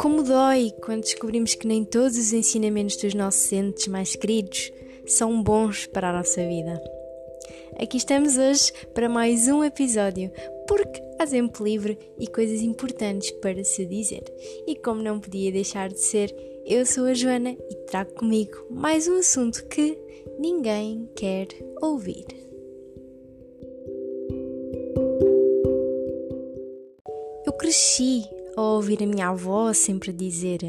Como dói quando descobrimos que nem todos os ensinamentos dos nossos entes mais queridos são bons para a nossa vida. Aqui estamos hoje para mais um episódio, porque há tempo livre e coisas importantes para se dizer. E como não podia deixar de ser, eu sou a Joana e trago comigo mais um assunto que ninguém quer ouvir. Eu cresci ouvir a minha avó sempre dizer: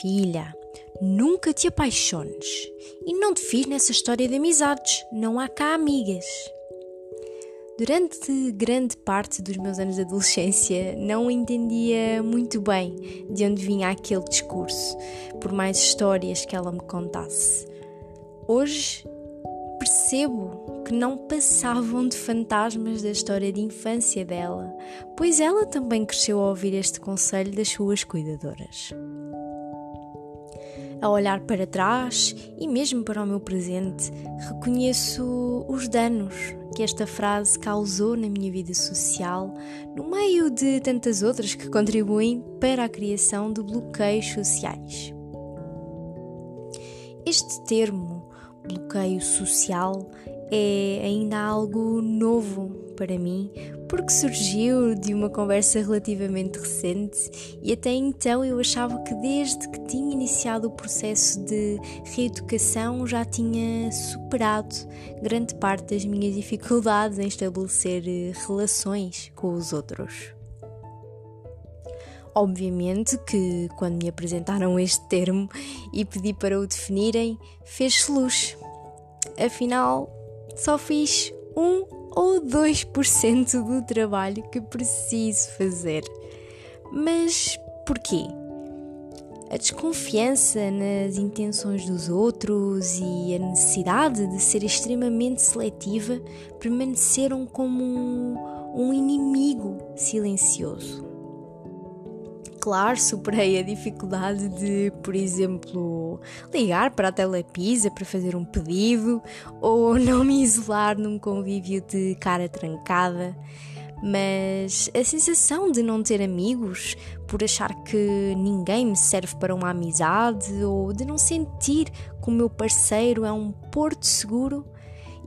Filha, nunca te apaixones e não te fiz nessa história de amizades, não há cá amigas. Durante grande parte dos meus anos de adolescência, não entendia muito bem de onde vinha aquele discurso, por mais histórias que ela me contasse. Hoje percebo que não passavam de fantasmas da história de infância dela, pois ela também cresceu a ouvir este conselho das suas cuidadoras. A olhar para trás e mesmo para o meu presente, reconheço os danos que esta frase causou na minha vida social, no meio de tantas outras que contribuem para a criação de bloqueios sociais. Este termo, bloqueio social, é ainda algo novo para mim, porque surgiu de uma conversa relativamente recente e até então eu achava que desde que tinha iniciado o processo de reeducação já tinha superado grande parte das minhas dificuldades em estabelecer eh, relações com os outros. Obviamente que, quando me apresentaram este termo e pedi para o definirem, fez-se luz. Afinal, só fiz um ou 2% do trabalho que preciso fazer. Mas porquê? A desconfiança nas intenções dos outros e a necessidade de ser extremamente seletiva permaneceram como um, um inimigo silencioso claro, superei a dificuldade de, por exemplo, ligar para a Telepisa para fazer um pedido ou não me isolar num convívio de cara trancada. Mas a sensação de não ter amigos, por achar que ninguém me serve para uma amizade ou de não sentir que o meu parceiro é um porto seguro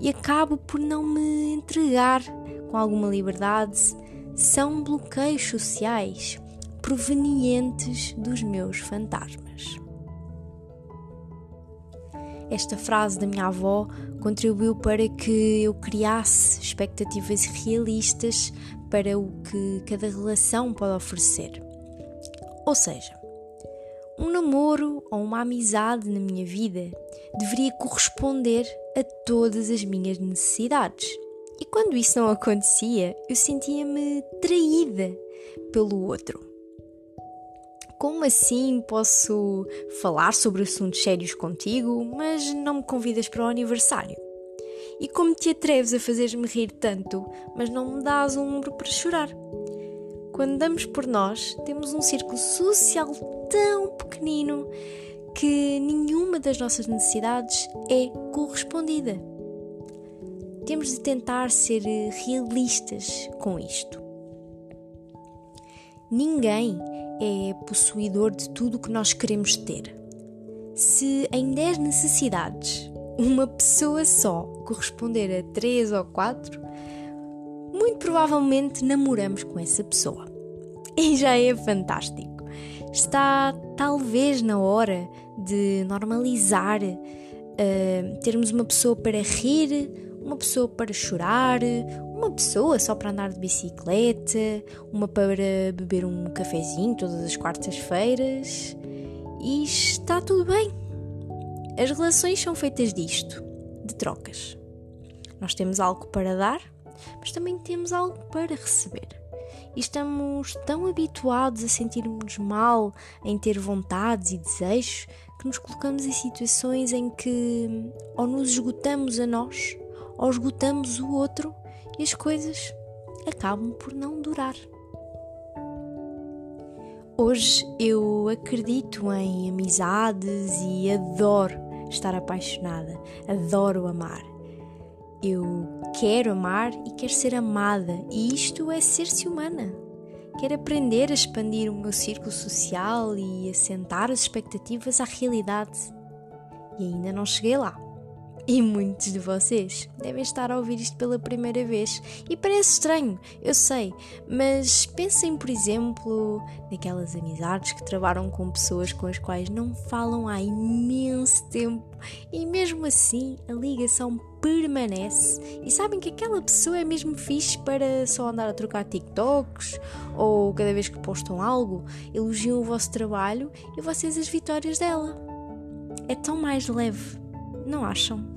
e acabo por não me entregar com alguma liberdade, são bloqueios sociais provenientes dos meus fantasmas. Esta frase da minha avó contribuiu para que eu criasse expectativas realistas para o que cada relação pode oferecer. Ou seja, um namoro ou uma amizade na minha vida deveria corresponder a todas as minhas necessidades. E quando isso não acontecia, eu sentia-me traída pelo outro. Como assim posso falar sobre assuntos sérios contigo, mas não me convidas para o aniversário? E como te atreves a fazer-me rir tanto, mas não me dás um ombro para chorar? Quando damos por nós, temos um círculo social tão pequenino que nenhuma das nossas necessidades é correspondida. Temos de tentar ser realistas com isto. Ninguém é possuidor de tudo o que nós queremos ter. Se em 10 necessidades uma pessoa só corresponder a 3 ou 4, muito provavelmente namoramos com essa pessoa. E já é fantástico. Está talvez na hora de normalizar uh, termos uma pessoa para rir, uma pessoa para chorar, uma pessoa só para andar de bicicleta, uma para beber um cafezinho todas as quartas-feiras e está tudo bem. As relações são feitas disto, de trocas. Nós temos algo para dar, mas também temos algo para receber. E estamos tão habituados a sentirmos mal em ter vontades e desejos que nos colocamos em situações em que ou nos esgotamos a nós ou esgotamos o outro e as coisas acabam por não durar. Hoje eu acredito em amizades e adoro estar apaixonada, adoro amar. Eu quero amar e quero ser amada, e isto é ser-se humana. Quero aprender a expandir o meu círculo social e assentar as expectativas à realidade. E ainda não cheguei lá. E muitos de vocês devem estar a ouvir isto pela primeira vez. E parece estranho, eu sei, mas pensem, por exemplo, naquelas amizades que travaram com pessoas com as quais não falam há imenso tempo e mesmo assim a ligação permanece. E sabem que aquela pessoa é mesmo fixe para só andar a trocar TikToks ou cada vez que postam algo, elogiam o vosso trabalho e vocês as vitórias dela. É tão mais leve, não acham?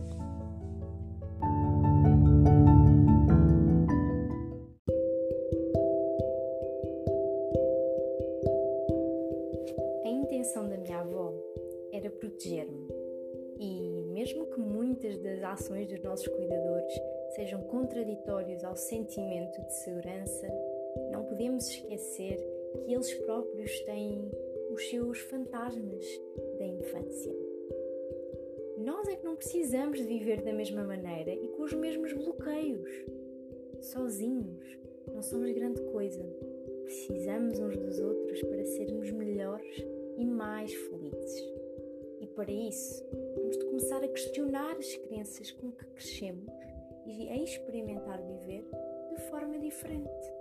Era proteger-me. E mesmo que muitas das ações dos nossos cuidadores sejam contraditórios ao sentimento de segurança, não podemos esquecer que eles próprios têm os seus fantasmas da infância. Nós é que não precisamos de viver da mesma maneira e com os mesmos bloqueios. Sozinhos não somos grande coisa. Precisamos uns dos outros para sermos melhores e mais felizes para isso, temos de começar a questionar as crenças com que crescemos e a experimentar viver de forma diferente.